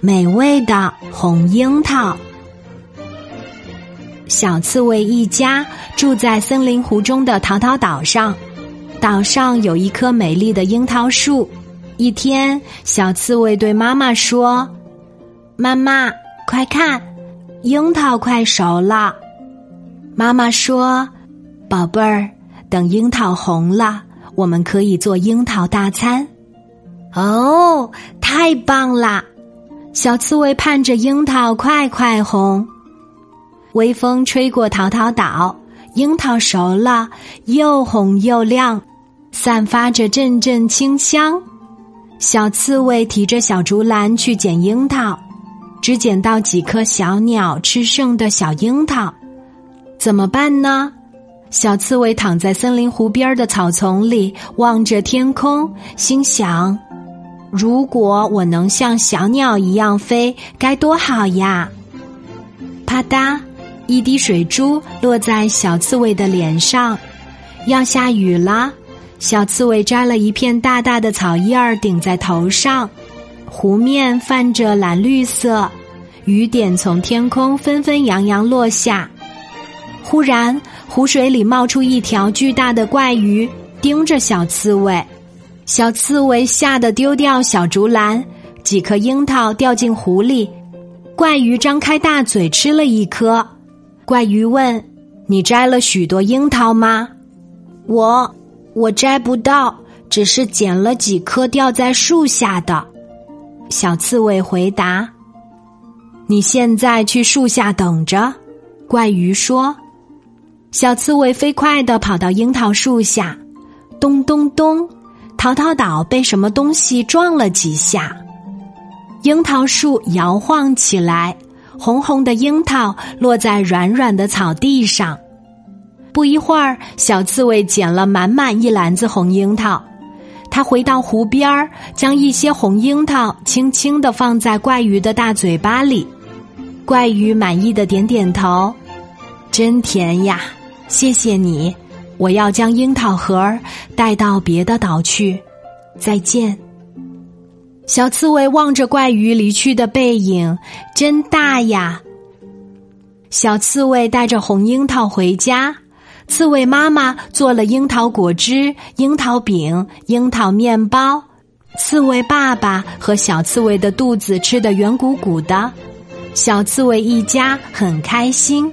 美味的红樱桃。小刺猬一家住在森林湖中的桃桃岛上，岛上有一棵美丽的樱桃树。一天，小刺猬对妈妈说：“妈妈，快看，樱桃快熟了。”妈妈说：“宝贝儿，等樱桃红了，我们可以做樱桃大餐。”哦，太棒啦！小刺猬盼着樱桃快快红。微风吹过桃桃岛，樱桃熟了，又红又亮，散发着阵阵清香。小刺猬提着小竹篮去捡樱桃，只捡到几颗小鸟吃剩的小樱桃，怎么办呢？小刺猬躺在森林湖边的草丛里，望着天空，心想：如果我能像小鸟一样飞，该多好呀！啪嗒。一滴水珠落在小刺猬的脸上，要下雨了。小刺猬摘了一片大大的草叶儿顶在头上，湖面泛着蓝绿色，雨点从天空纷纷扬扬落下。忽然，湖水里冒出一条巨大的怪鱼，盯着小刺猬。小刺猬吓得丢掉小竹篮，几颗樱桃掉进湖里。怪鱼张开大嘴吃了一颗。怪鱼问：“你摘了许多樱桃吗？”“我，我摘不到，只是捡了几颗掉在树下的。”小刺猬回答。“你现在去树下等着。”怪鱼说。小刺猬飞快的跑到樱桃树下，咚咚咚，桃桃岛被什么东西撞了几下，樱桃树摇晃起来。红红的樱桃落在软软的草地上，不一会儿，小刺猬捡了满满一篮子红樱桃。他回到湖边儿，将一些红樱桃轻轻的放在怪鱼的大嘴巴里。怪鱼满意的点点头：“真甜呀，谢谢你！我要将樱桃核带到别的岛去。再见。”小刺猬望着怪鱼离去的背影，真大呀！小刺猬带着红樱桃回家，刺猬妈妈做了樱桃果汁、樱桃饼、樱桃面包。刺猬爸爸和小刺猬的肚子吃得圆鼓鼓的，小刺猬一家很开心。